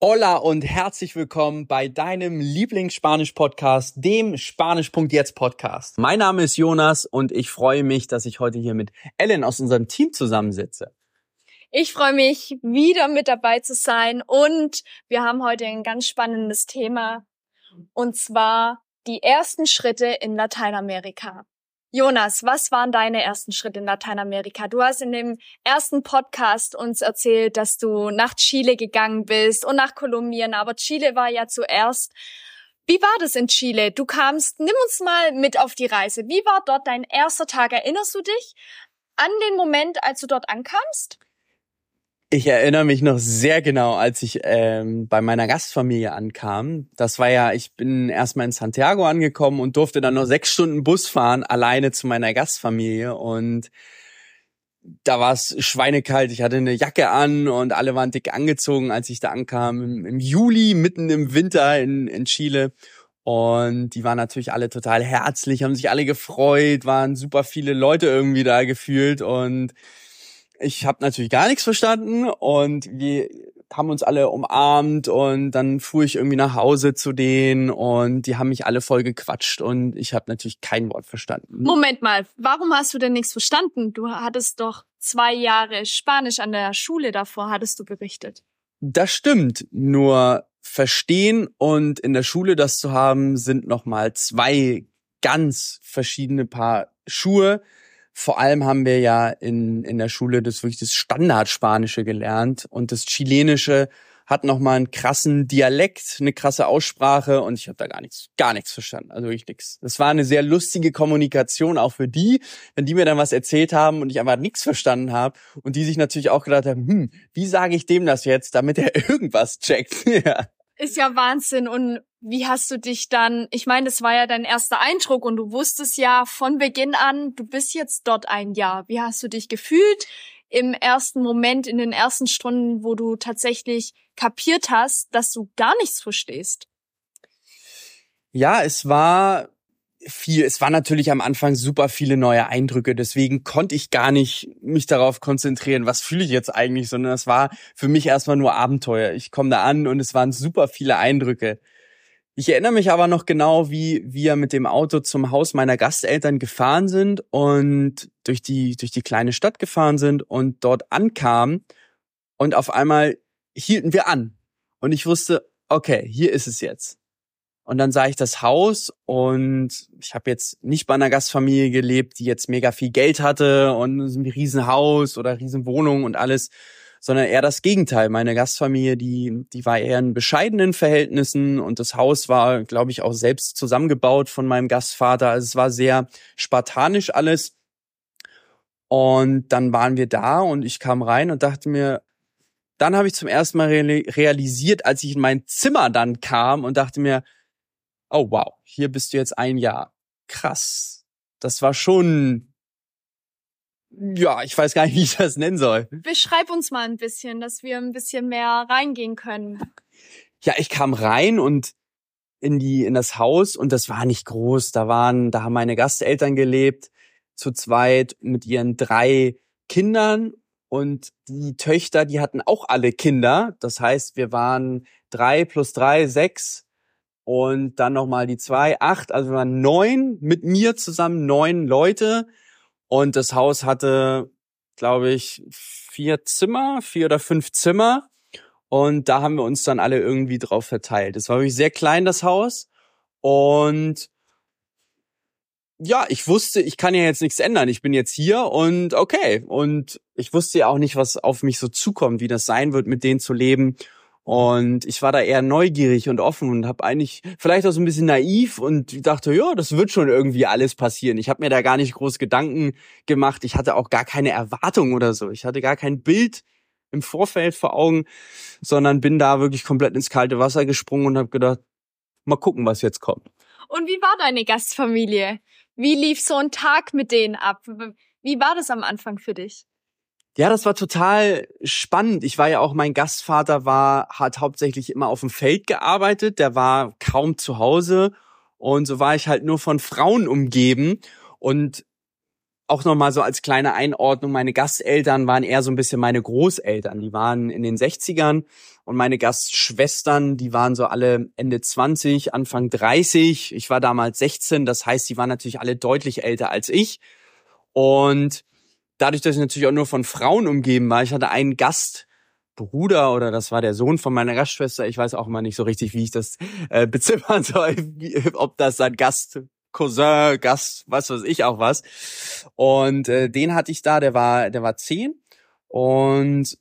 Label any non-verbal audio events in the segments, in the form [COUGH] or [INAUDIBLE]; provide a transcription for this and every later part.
Hola und herzlich willkommen bei deinem Lieblingsspanisch-Podcast, dem Spanisch.jetzt Podcast. Mein Name ist Jonas und ich freue mich, dass ich heute hier mit Ellen aus unserem Team zusammensitze. Ich freue mich, wieder mit dabei zu sein und wir haben heute ein ganz spannendes Thema und zwar die ersten Schritte in Lateinamerika. Jonas, was waren deine ersten Schritte in Lateinamerika? Du hast in dem ersten Podcast uns erzählt, dass du nach Chile gegangen bist und nach Kolumbien, aber Chile war ja zuerst. Wie war das in Chile? Du kamst, nimm uns mal mit auf die Reise. Wie war dort dein erster Tag? Erinnerst du dich an den Moment, als du dort ankamst? Ich erinnere mich noch sehr genau, als ich ähm, bei meiner Gastfamilie ankam. Das war ja, ich bin erstmal in Santiago angekommen und durfte dann noch sechs Stunden Bus fahren, alleine zu meiner Gastfamilie. Und da war es schweinekalt. Ich hatte eine Jacke an und alle waren dick angezogen, als ich da ankam. Im, im Juli, mitten im Winter in, in Chile. Und die waren natürlich alle total herzlich, haben sich alle gefreut, waren super viele Leute irgendwie da gefühlt und ich habe natürlich gar nichts verstanden und wir haben uns alle umarmt und dann fuhr ich irgendwie nach Hause zu denen und die haben mich alle voll gequatscht und ich habe natürlich kein Wort verstanden. Moment mal, warum hast du denn nichts verstanden? Du hattest doch zwei Jahre Spanisch an der Schule davor, hattest du berichtet. Das stimmt, nur verstehen und in der Schule das zu haben, sind nochmal zwei ganz verschiedene Paar Schuhe vor allem haben wir ja in, in der Schule das wirklich das Standardspanische gelernt und das Chilenische hat nochmal einen krassen Dialekt, eine krasse Aussprache und ich habe da gar nichts, gar nichts verstanden, also wirklich nichts. Das war eine sehr lustige Kommunikation auch für die, wenn die mir dann was erzählt haben und ich einfach nichts verstanden habe und die sich natürlich auch gedacht haben, hm, wie sage ich dem das jetzt, damit er [LAUGHS] irgendwas checkt. ja. Ist ja Wahnsinn. Und wie hast du dich dann, ich meine, das war ja dein erster Eindruck und du wusstest ja von Beginn an, du bist jetzt dort ein Jahr. Wie hast du dich gefühlt im ersten Moment, in den ersten Stunden, wo du tatsächlich kapiert hast, dass du gar nichts verstehst? Ja, es war viel, es war natürlich am Anfang super viele neue Eindrücke, deswegen konnte ich gar nicht mich darauf konzentrieren, was fühle ich jetzt eigentlich, sondern es war für mich erstmal nur Abenteuer. Ich komme da an und es waren super viele Eindrücke. Ich erinnere mich aber noch genau, wie wir mit dem Auto zum Haus meiner Gasteltern gefahren sind und durch die, durch die kleine Stadt gefahren sind und dort ankamen und auf einmal hielten wir an. Und ich wusste, okay, hier ist es jetzt. Und dann sah ich das Haus und ich habe jetzt nicht bei einer Gastfamilie gelebt, die jetzt mega viel Geld hatte und ein Riesenhaus oder Riesenwohnung und alles, sondern eher das Gegenteil. Meine Gastfamilie, die, die war eher in bescheidenen Verhältnissen und das Haus war, glaube ich, auch selbst zusammengebaut von meinem Gastvater. Also es war sehr spartanisch alles. Und dann waren wir da und ich kam rein und dachte mir, dann habe ich zum ersten Mal realisiert, als ich in mein Zimmer dann kam und dachte mir, oh wow, hier bist du jetzt ein Jahr. Krass. Das war schon, ja, ich weiß gar nicht, wie ich das nennen soll. Beschreib uns mal ein bisschen, dass wir ein bisschen mehr reingehen können. Ja, ich kam rein und in die, in das Haus und das war nicht groß. Da waren, da haben meine Gasteltern gelebt, zu zweit mit ihren drei Kindern und die Töchter, die hatten auch alle Kinder. Das heißt, wir waren drei plus drei, sechs und dann nochmal die zwei, acht, also wir waren neun mit mir zusammen, neun Leute. Und das Haus hatte, glaube ich, vier Zimmer, vier oder fünf Zimmer. Und da haben wir uns dann alle irgendwie drauf verteilt. Es war wirklich sehr klein, das Haus. Und ja, ich wusste, ich kann ja jetzt nichts ändern. Ich bin jetzt hier und okay. Und ich wusste ja auch nicht, was auf mich so zukommt, wie das sein wird, mit denen zu leben. Und ich war da eher neugierig und offen und habe eigentlich vielleicht auch so ein bisschen naiv und dachte, ja, das wird schon irgendwie alles passieren. Ich habe mir da gar nicht groß Gedanken gemacht. Ich hatte auch gar keine Erwartung oder so. Ich hatte gar kein Bild im Vorfeld vor Augen, sondern bin da wirklich komplett ins kalte Wasser gesprungen und habe gedacht, mal gucken, was jetzt kommt. Und wie war deine Gastfamilie? Wie lief so ein Tag mit denen ab? Wie war das am Anfang für dich? Ja, das war total spannend. Ich war ja auch, mein Gastvater war, hat hauptsächlich immer auf dem Feld gearbeitet. Der war kaum zu Hause. Und so war ich halt nur von Frauen umgeben. Und auch nochmal so als kleine Einordnung, meine Gasteltern waren eher so ein bisschen meine Großeltern. Die waren in den 60ern und meine Gastschwestern, die waren so alle Ende 20, Anfang 30. Ich war damals 16, das heißt, die waren natürlich alle deutlich älter als ich. Und dadurch, dass ich natürlich auch nur von Frauen umgeben war, ich hatte einen Gastbruder oder das war der Sohn von meiner Gastschwester. Ich weiß auch immer nicht so richtig, wie ich das äh, [LAUGHS] beziffern soll, ob das ein Gast Cousin, Gast, was weiß ich auch was. Und äh, den hatte ich da, der war, der war zehn. Und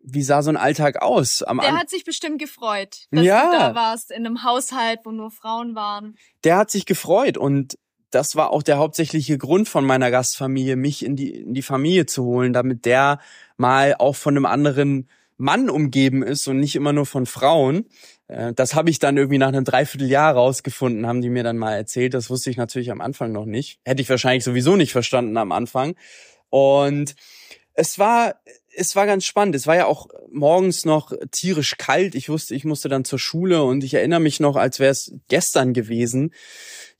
wie sah so ein Alltag aus? Am der An hat sich bestimmt gefreut, dass ja. du da warst in einem Haushalt, wo nur Frauen waren. Der hat sich gefreut und das war auch der hauptsächliche Grund von meiner Gastfamilie, mich in die, in die Familie zu holen, damit der mal auch von einem anderen Mann umgeben ist und nicht immer nur von Frauen. Äh, das habe ich dann irgendwie nach einem Dreivierteljahr rausgefunden, haben die mir dann mal erzählt. Das wusste ich natürlich am Anfang noch nicht. Hätte ich wahrscheinlich sowieso nicht verstanden am Anfang. Und es war, es war ganz spannend. Es war ja auch morgens noch tierisch kalt. Ich wusste, ich musste dann zur Schule und ich erinnere mich noch, als wäre es gestern gewesen.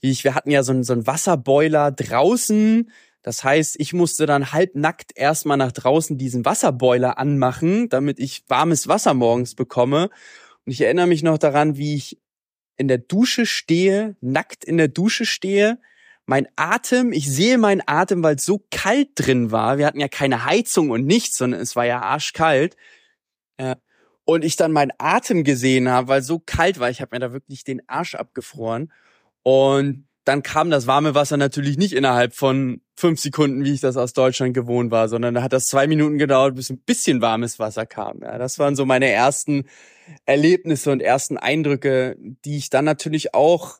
Wie ich, wir hatten ja so einen, so einen Wasserboiler draußen das heißt, ich musste dann halbnackt erstmal nach draußen diesen Wasserboiler anmachen, damit ich warmes Wasser morgens bekomme. Und ich erinnere mich noch daran, wie ich in der Dusche stehe, nackt in der Dusche stehe. Mein Atem, ich sehe meinen Atem, weil es so kalt drin war. Wir hatten ja keine Heizung und nichts, sondern es war ja arschkalt. Und ich dann meinen Atem gesehen habe, weil so kalt war. Ich habe mir da wirklich den Arsch abgefroren. Und dann kam das warme Wasser natürlich nicht innerhalb von fünf Sekunden, wie ich das aus Deutschland gewohnt war, sondern da hat das zwei Minuten gedauert, bis ein bisschen warmes Wasser kam. Ja, das waren so meine ersten Erlebnisse und ersten Eindrücke, die ich dann natürlich auch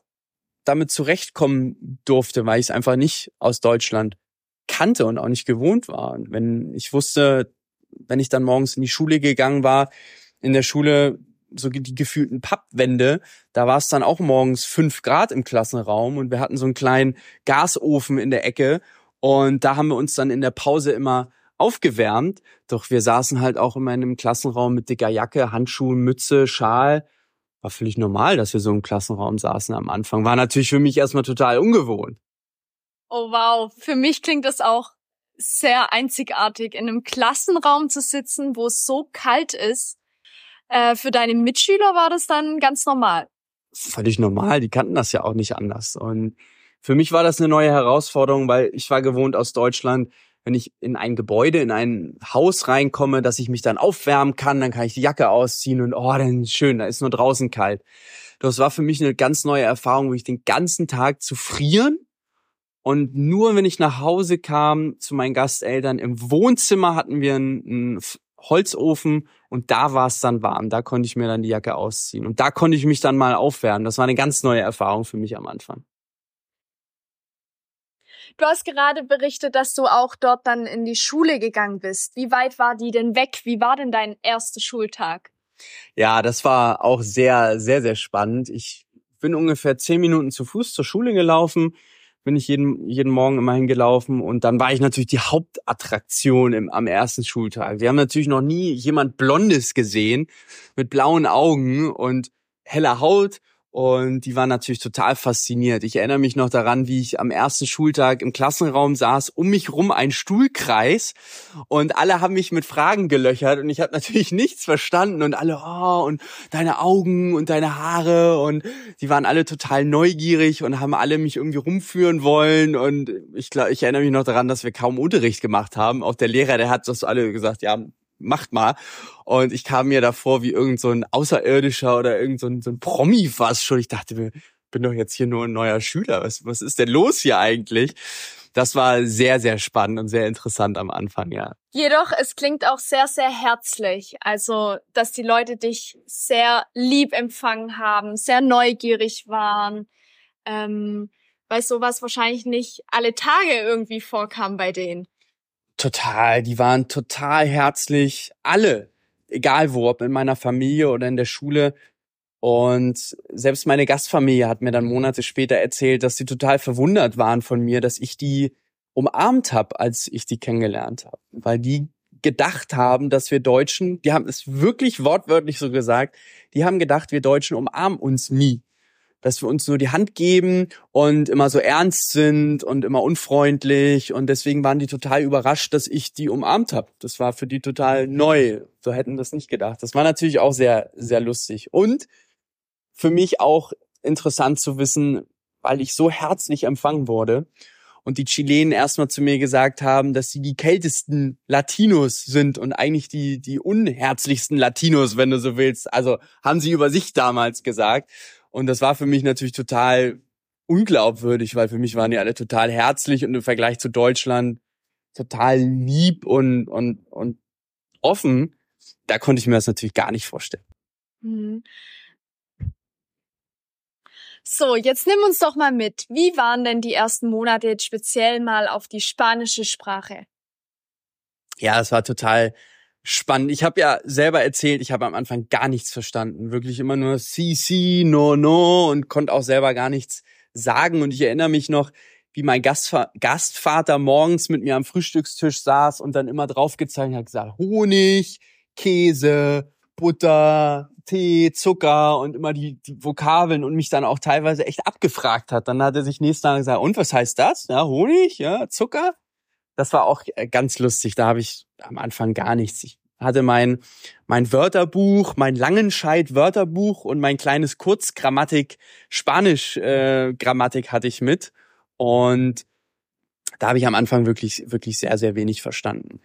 damit zurechtkommen durfte, weil ich es einfach nicht aus Deutschland kannte und auch nicht gewohnt war. Und wenn ich wusste, wenn ich dann morgens in die Schule gegangen war, in der Schule so die gefühlten Pappwände, da war es dann auch morgens fünf Grad im Klassenraum und wir hatten so einen kleinen Gasofen in der Ecke und da haben wir uns dann in der Pause immer aufgewärmt. Doch wir saßen halt auch immer in einem Klassenraum mit dicker Jacke, Handschuhen, Mütze, Schal. War völlig normal, dass wir so im Klassenraum saßen am Anfang. War natürlich für mich erstmal total ungewohnt. Oh wow, für mich klingt das auch sehr einzigartig, in einem Klassenraum zu sitzen, wo es so kalt ist äh, für deine Mitschüler war das dann ganz normal. Völlig normal, die kannten das ja auch nicht anders. Und für mich war das eine neue Herausforderung, weil ich war gewohnt aus Deutschland, wenn ich in ein Gebäude, in ein Haus reinkomme, dass ich mich dann aufwärmen kann, dann kann ich die Jacke ausziehen und oh, dann schön, da ist nur draußen kalt. Das war für mich eine ganz neue Erfahrung, wo ich den ganzen Tag zu frieren und nur wenn ich nach Hause kam zu meinen Gasteltern im Wohnzimmer hatten wir einen, Holzofen und da war es dann warm. Da konnte ich mir dann die Jacke ausziehen und da konnte ich mich dann mal aufwärmen. Das war eine ganz neue Erfahrung für mich am Anfang. Du hast gerade berichtet, dass du auch dort dann in die Schule gegangen bist. Wie weit war die denn weg? Wie war denn dein erster Schultag? Ja, das war auch sehr, sehr, sehr spannend. Ich bin ungefähr zehn Minuten zu Fuß zur Schule gelaufen bin ich jeden, jeden Morgen immer hingelaufen und dann war ich natürlich die Hauptattraktion im, am ersten Schultag. Wir haben natürlich noch nie jemand Blondes gesehen mit blauen Augen und heller Haut und die waren natürlich total fasziniert. Ich erinnere mich noch daran, wie ich am ersten Schultag im Klassenraum saß, um mich rum ein Stuhlkreis und alle haben mich mit Fragen gelöchert und ich habe [LAUGHS] natürlich nichts verstanden und alle, oh, und deine Augen und deine Haare und die waren alle total neugierig und haben alle mich irgendwie rumführen wollen und ich glaube, ich erinnere mich noch daran, dass wir kaum Unterricht gemacht haben. Auch der Lehrer, der hat das alle gesagt, ja, macht mal. Und ich kam mir davor wie irgend so ein Außerirdischer oder irgend so ein, so ein Promi fast schon. Ich dachte mir, bin doch jetzt hier nur ein neuer Schüler. Was, was ist denn los hier eigentlich? Das war sehr, sehr spannend und sehr interessant am Anfang, ja. Jedoch, es klingt auch sehr, sehr herzlich. Also, dass die Leute dich sehr lieb empfangen haben, sehr neugierig waren. Ähm, weil sowas wahrscheinlich nicht alle Tage irgendwie vorkam bei denen. Total, die waren total herzlich, alle, egal wo, ob in meiner Familie oder in der Schule. Und selbst meine Gastfamilie hat mir dann Monate später erzählt, dass sie total verwundert waren von mir, dass ich die umarmt habe, als ich die kennengelernt habe. Weil die gedacht haben, dass wir Deutschen, die haben es wirklich wortwörtlich so gesagt, die haben gedacht, wir Deutschen umarmen uns nie. Dass wir uns nur die Hand geben und immer so ernst sind und immer unfreundlich. Und deswegen waren die total überrascht, dass ich die umarmt habe. Das war für die total neu. So hätten das nicht gedacht. Das war natürlich auch sehr, sehr lustig. Und für mich auch interessant zu wissen, weil ich so herzlich empfangen wurde und die Chilenen erstmal zu mir gesagt haben, dass sie die kältesten Latinos sind und eigentlich die, die unherzlichsten Latinos, wenn du so willst. Also haben sie über sich damals gesagt. Und das war für mich natürlich total unglaubwürdig, weil für mich waren die alle total herzlich und im Vergleich zu Deutschland total lieb und, und, und offen. Da konnte ich mir das natürlich gar nicht vorstellen. Mhm. So, jetzt nimm uns doch mal mit. Wie waren denn die ersten Monate jetzt speziell mal auf die spanische Sprache? Ja, es war total spannend. Ich habe ja selber erzählt, ich habe am Anfang gar nichts verstanden. Wirklich immer nur si, si, no, no und konnte auch selber gar nichts sagen. Und ich erinnere mich noch, wie mein Gastva Gastvater morgens mit mir am Frühstückstisch saß und dann immer draufgezeigt hat, gesagt, Honig, Käse, Butter, Tee, Zucker und immer die, die Vokabeln und mich dann auch teilweise echt abgefragt hat. Dann hat er sich nächsten Tag gesagt, und was heißt das? Ja, Honig, ja, Zucker. Das war auch äh, ganz lustig. Da habe ich am Anfang gar nichts. Ich hatte mein, mein Wörterbuch, mein Langenscheid-Wörterbuch und mein kleines Kurzgrammatik, Spanisch-Grammatik äh, hatte ich mit. Und da habe ich am Anfang wirklich, wirklich sehr, sehr wenig verstanden.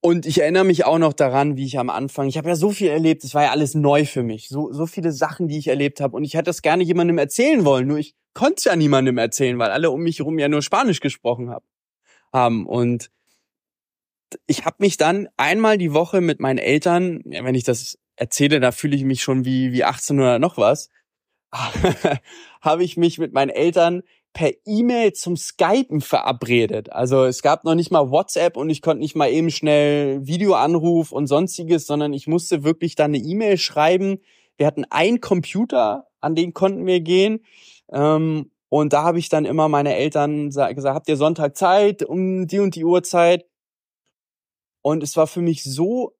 Und ich erinnere mich auch noch daran, wie ich am Anfang, ich habe ja so viel erlebt, es war ja alles neu für mich, so, so viele Sachen, die ich erlebt habe. Und ich hätte das gerne jemandem erzählen wollen, nur ich konnte es ja niemandem erzählen, weil alle um mich herum ja nur Spanisch gesprochen haben. Und ich habe mich dann einmal die Woche mit meinen Eltern, wenn ich das erzähle, da fühle ich mich schon wie, wie 18 oder noch was, [LAUGHS] habe ich mich mit meinen Eltern per E-Mail zum Skypen verabredet. Also es gab noch nicht mal WhatsApp und ich konnte nicht mal eben schnell Videoanruf und sonstiges, sondern ich musste wirklich dann eine E-Mail schreiben. Wir hatten einen Computer, an den konnten wir gehen. Ähm, und da habe ich dann immer meine Eltern gesagt, habt ihr Sonntag Zeit um die und die Uhrzeit? Und es war für mich so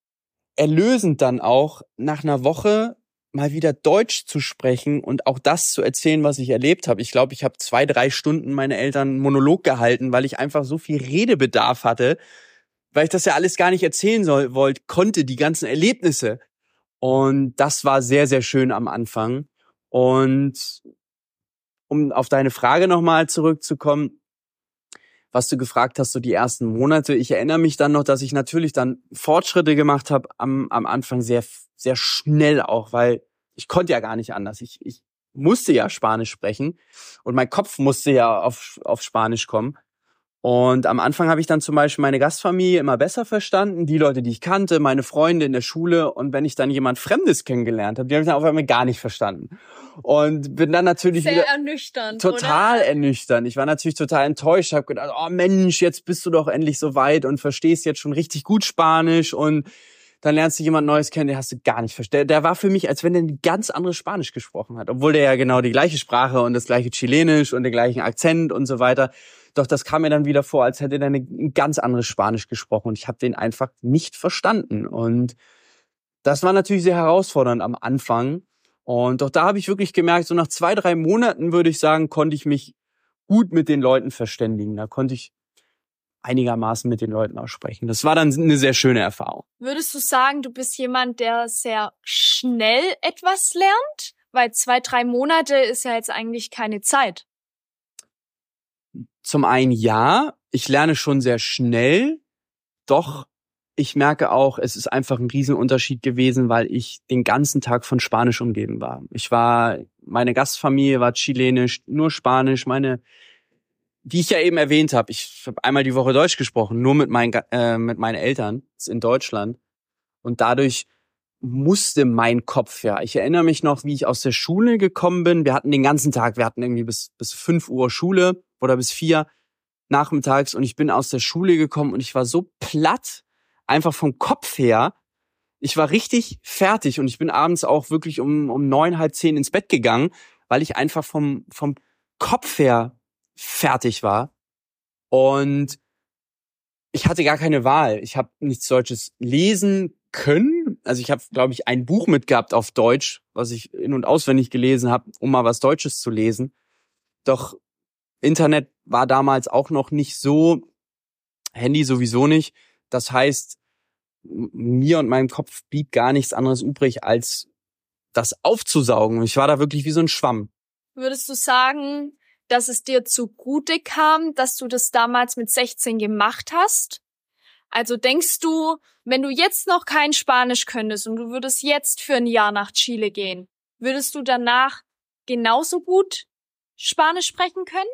erlösend dann auch nach einer Woche mal wieder Deutsch zu sprechen und auch das zu erzählen, was ich erlebt habe. Ich glaube, ich habe zwei, drei Stunden meine Eltern Monolog gehalten, weil ich einfach so viel Redebedarf hatte, weil ich das ja alles gar nicht erzählen soll, wollte, konnte, die ganzen Erlebnisse. Und das war sehr, sehr schön am Anfang. Und um auf deine Frage nochmal zurückzukommen, was du gefragt hast, so die ersten Monate. Ich erinnere mich dann noch, dass ich natürlich dann Fortschritte gemacht habe am, am Anfang sehr, sehr schnell auch, weil ich konnte ja gar nicht anders. Ich, ich musste ja Spanisch sprechen und mein Kopf musste ja auf, auf Spanisch kommen. Und am Anfang habe ich dann zum Beispiel meine Gastfamilie immer besser verstanden, die Leute, die ich kannte, meine Freunde in der Schule. Und wenn ich dann jemand Fremdes kennengelernt habe, die habe ich dann auf einmal gar nicht verstanden. Und bin dann natürlich Sehr wieder ernüchternd, total oder? ernüchternd. Ich war natürlich total enttäuscht, habe gedacht, oh Mensch, jetzt bist du doch endlich so weit und verstehst jetzt schon richtig gut Spanisch und dann lernst du jemand Neues kennen, den hast du gar nicht verstanden. Der war für mich, als wenn der ein ganz anderes Spanisch gesprochen hat, obwohl der ja genau die gleiche Sprache und das gleiche Chilenisch und den gleichen Akzent und so weiter. Doch das kam mir dann wieder vor, als hätte er ein ganz anderes Spanisch gesprochen und ich habe den einfach nicht verstanden. Und das war natürlich sehr herausfordernd am Anfang. Und doch da habe ich wirklich gemerkt, so nach zwei, drei Monaten würde ich sagen, konnte ich mich gut mit den Leuten verständigen. Da konnte ich einigermaßen mit den Leuten auch sprechen. Das war dann eine sehr schöne Erfahrung. Würdest du sagen, du bist jemand, der sehr schnell etwas lernt? Weil zwei, drei Monate ist ja jetzt eigentlich keine Zeit. Zum einen ja, ich lerne schon sehr schnell, doch ich merke auch, es ist einfach ein Riesenunterschied gewesen, weil ich den ganzen Tag von Spanisch umgeben war. Ich war, meine Gastfamilie war chilenisch, nur Spanisch, meine wie ich ja eben erwähnt habe, ich habe einmal die Woche Deutsch gesprochen, nur mit meinen, äh, mit meinen Eltern in Deutschland. Und dadurch musste mein Kopf ja. Ich erinnere mich noch, wie ich aus der Schule gekommen bin. Wir hatten den ganzen Tag, wir hatten irgendwie bis, bis fünf Uhr Schule oder bis vier nachmittags und ich bin aus der Schule gekommen und ich war so platt, einfach vom Kopf her. Ich war richtig fertig und ich bin abends auch wirklich um, um neun, halb zehn ins Bett gegangen, weil ich einfach vom, vom Kopf her fertig war. Und ich hatte gar keine Wahl. Ich habe nichts Deutsches lesen können. Also ich habe, glaube ich, ein Buch mitgehabt auf Deutsch, was ich in und auswendig gelesen habe, um mal was Deutsches zu lesen. Doch Internet war damals auch noch nicht so, Handy sowieso nicht. Das heißt, mir und meinem Kopf blieb gar nichts anderes übrig, als das aufzusaugen. Ich war da wirklich wie so ein Schwamm. Würdest du sagen, dass es dir zugute kam, dass du das damals mit 16 gemacht hast? Also denkst du, wenn du jetzt noch kein Spanisch könntest und du würdest jetzt für ein Jahr nach Chile gehen, würdest du danach genauso gut Spanisch sprechen können?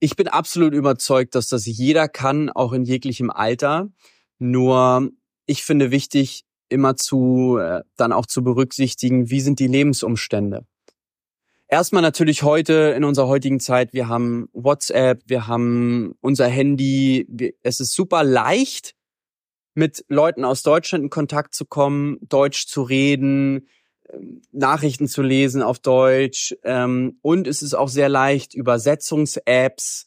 Ich bin absolut überzeugt, dass das jeder kann, auch in jeglichem Alter. Nur ich finde wichtig, immer zu, äh, dann auch zu berücksichtigen, wie sind die Lebensumstände. Erstmal natürlich heute, in unserer heutigen Zeit, wir haben WhatsApp, wir haben unser Handy. Es ist super leicht, mit Leuten aus Deutschland in Kontakt zu kommen, Deutsch zu reden, ähm, Nachrichten zu lesen auf Deutsch. Ähm, und es ist auch sehr leicht, Übersetzungs-Apps,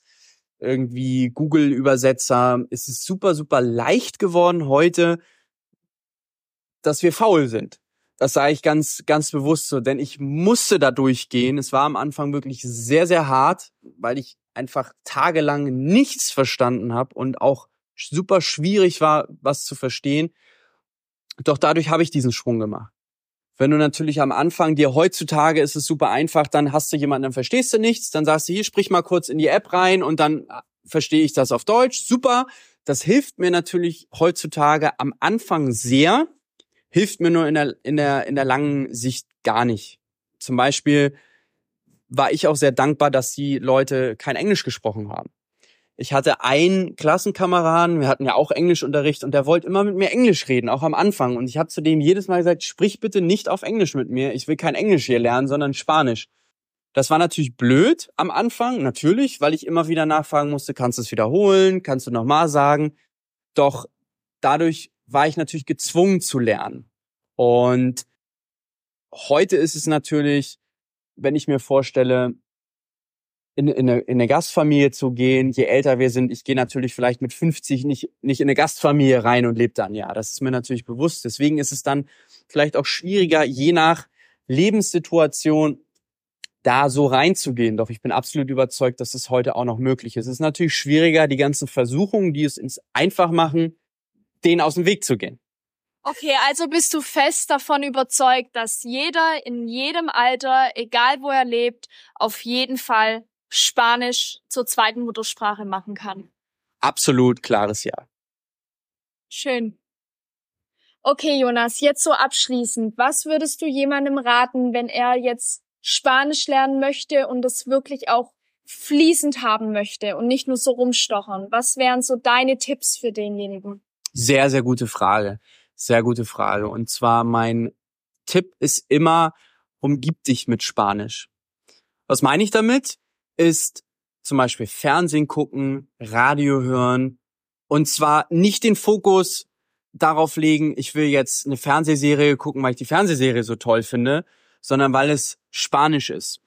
irgendwie Google-Übersetzer. Es ist super, super leicht geworden heute, dass wir faul sind. Das sage ich ganz, ganz bewusst so, denn ich musste da durchgehen. Es war am Anfang wirklich sehr, sehr hart, weil ich einfach tagelang nichts verstanden habe und auch super schwierig war, was zu verstehen. Doch dadurch habe ich diesen Sprung gemacht. Wenn du natürlich am Anfang dir heutzutage ist es super einfach, dann hast du jemanden, dann verstehst du nichts, dann sagst du hier, sprich mal kurz in die App rein und dann äh, verstehe ich das auf Deutsch. Super. Das hilft mir natürlich heutzutage am Anfang sehr, hilft mir nur in der, in der, in der langen Sicht gar nicht. Zum Beispiel war ich auch sehr dankbar, dass die Leute kein Englisch gesprochen haben. Ich hatte einen Klassenkameraden, wir hatten ja auch Englischunterricht und der wollte immer mit mir Englisch reden, auch am Anfang. Und ich habe zu dem jedes Mal gesagt, sprich bitte nicht auf Englisch mit mir. Ich will kein Englisch hier lernen, sondern Spanisch. Das war natürlich blöd am Anfang, natürlich, weil ich immer wieder nachfragen musste, kannst du es wiederholen, kannst du nochmal sagen. Doch dadurch war ich natürlich gezwungen zu lernen. Und heute ist es natürlich, wenn ich mir vorstelle, in, in, eine, in eine Gastfamilie zu gehen, je älter wir sind, ich gehe natürlich vielleicht mit 50 nicht, nicht in eine Gastfamilie rein und lebe dann, ja, das ist mir natürlich bewusst. Deswegen ist es dann vielleicht auch schwieriger, je nach Lebenssituation da so reinzugehen. Doch ich bin absolut überzeugt, dass es heute auch noch möglich ist. Es ist natürlich schwieriger, die ganzen Versuchungen, die es ins einfach machen, denen aus dem Weg zu gehen. Okay, also bist du fest davon überzeugt, dass jeder in jedem Alter, egal wo er lebt, auf jeden Fall Spanisch zur zweiten Muttersprache machen kann. Absolut klares Ja. Schön. Okay, Jonas, jetzt so abschließend. Was würdest du jemandem raten, wenn er jetzt Spanisch lernen möchte und das wirklich auch fließend haben möchte und nicht nur so rumstochern? Was wären so deine Tipps für denjenigen? Sehr, sehr gute Frage. Sehr gute Frage. Und zwar mein Tipp ist immer, umgib dich mit Spanisch. Was meine ich damit? ist zum Beispiel Fernsehen gucken, Radio hören und zwar nicht den Fokus darauf legen, ich will jetzt eine Fernsehserie gucken, weil ich die Fernsehserie so toll finde, sondern weil es Spanisch ist.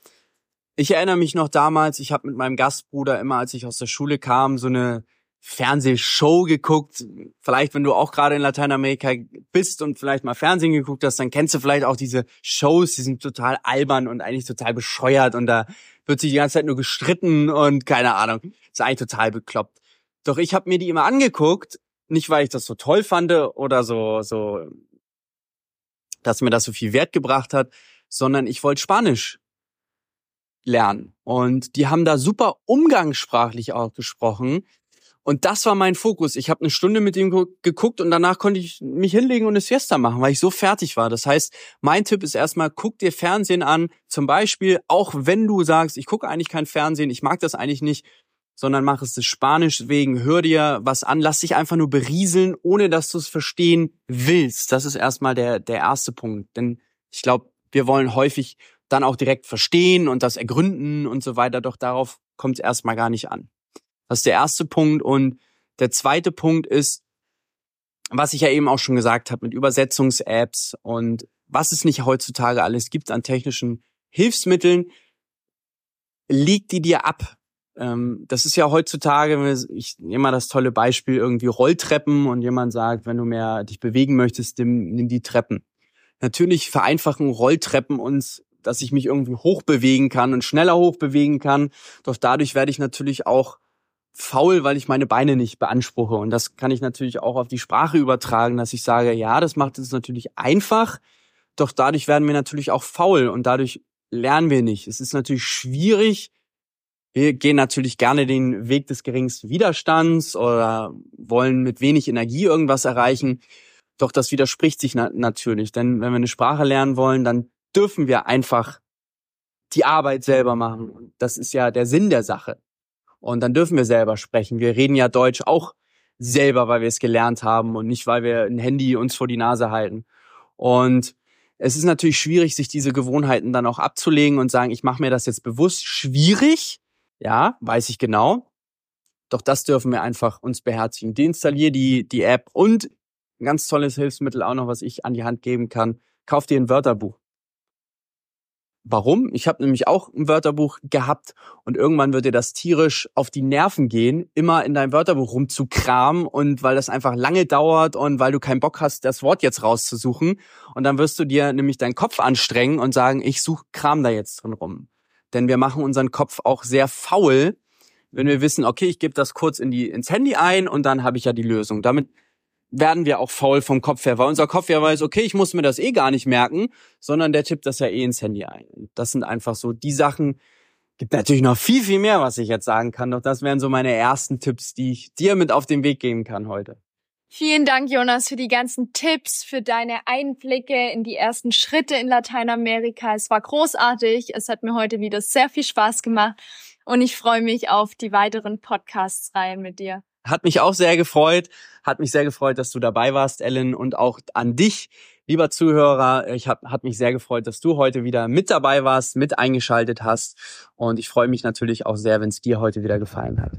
Ich erinnere mich noch damals, ich habe mit meinem Gastbruder immer, als ich aus der Schule kam, so eine Fernsehshow geguckt. Vielleicht, wenn du auch gerade in Lateinamerika bist und vielleicht mal Fernsehen geguckt hast, dann kennst du vielleicht auch diese Shows, die sind total albern und eigentlich total bescheuert und da wird sich die ganze Zeit nur gestritten und keine Ahnung. Ist eigentlich total bekloppt. Doch ich habe mir die immer angeguckt, nicht weil ich das so toll fand oder so, so, dass mir das so viel Wert gebracht hat, sondern ich wollte Spanisch lernen. Und die haben da super umgangssprachlich auch gesprochen. Und das war mein Fokus. Ich habe eine Stunde mit ihm geguckt und danach konnte ich mich hinlegen und eine Siesta machen, weil ich so fertig war. Das heißt, mein Tipp ist erstmal, guck dir Fernsehen an. Zum Beispiel, auch wenn du sagst, ich gucke eigentlich kein Fernsehen, ich mag das eigentlich nicht, sondern mach es des Spanisch wegen, hör dir was an, lass dich einfach nur berieseln, ohne dass du es verstehen willst. Das ist erstmal der, der erste Punkt. Denn ich glaube, wir wollen häufig dann auch direkt verstehen und das ergründen und so weiter, doch darauf kommt es erstmal gar nicht an. Das ist der erste Punkt. Und der zweite Punkt ist, was ich ja eben auch schon gesagt habe, mit Übersetzungs-Apps und was es nicht heutzutage alles gibt an technischen Hilfsmitteln, leg die dir ab. Ähm, das ist ja heutzutage, ich nehme mal das tolle Beispiel irgendwie Rolltreppen und jemand sagt, wenn du mehr dich bewegen möchtest, nimm die Treppen. Natürlich vereinfachen Rolltreppen uns, dass ich mich irgendwie hochbewegen kann und schneller hochbewegen kann. Doch dadurch werde ich natürlich auch faul, weil ich meine Beine nicht beanspruche. Und das kann ich natürlich auch auf die Sprache übertragen, dass ich sage, ja, das macht es natürlich einfach, doch dadurch werden wir natürlich auch faul und dadurch lernen wir nicht. Es ist natürlich schwierig. Wir gehen natürlich gerne den Weg des geringsten Widerstands oder wollen mit wenig Energie irgendwas erreichen. Doch das widerspricht sich na natürlich, denn wenn wir eine Sprache lernen wollen, dann dürfen wir einfach die Arbeit selber machen. Das ist ja der Sinn der Sache. Und dann dürfen wir selber sprechen. Wir reden ja Deutsch auch selber, weil wir es gelernt haben und nicht, weil wir ein Handy uns vor die Nase halten. Und es ist natürlich schwierig, sich diese Gewohnheiten dann auch abzulegen und sagen, ich mache mir das jetzt bewusst. Schwierig, ja, weiß ich genau. Doch das dürfen wir einfach uns beherzigen. Deinstallier die, die App und ein ganz tolles Hilfsmittel auch noch, was ich an die Hand geben kann. Kauf dir ein Wörterbuch. Warum? Ich habe nämlich auch ein Wörterbuch gehabt und irgendwann wird dir das tierisch auf die Nerven gehen, immer in deinem Wörterbuch rumzukramen und weil das einfach lange dauert und weil du keinen Bock hast, das Wort jetzt rauszusuchen und dann wirst du dir nämlich deinen Kopf anstrengen und sagen, ich suche Kram da jetzt drin rum. Denn wir machen unseren Kopf auch sehr faul, wenn wir wissen, okay, ich gebe das kurz in die ins Handy ein und dann habe ich ja die Lösung. Damit werden wir auch faul vom Kopf her, weil unser Kopf ja weiß, okay, ich muss mir das eh gar nicht merken, sondern der tippt das ja eh ins Handy ein. Das sind einfach so die Sachen, gibt natürlich noch viel, viel mehr, was ich jetzt sagen kann, doch das wären so meine ersten Tipps, die ich dir mit auf den Weg geben kann heute. Vielen Dank, Jonas, für die ganzen Tipps, für deine Einblicke in die ersten Schritte in Lateinamerika. Es war großartig. Es hat mir heute wieder sehr viel Spaß gemacht und ich freue mich auf die weiteren Podcasts-Reihen mit dir. Hat mich auch sehr gefreut. Hat mich sehr gefreut, dass du dabei warst, Ellen, und auch an dich, lieber Zuhörer. Ich hab, hat mich sehr gefreut, dass du heute wieder mit dabei warst, mit eingeschaltet hast. Und ich freue mich natürlich auch sehr, wenn es dir heute wieder gefallen hat.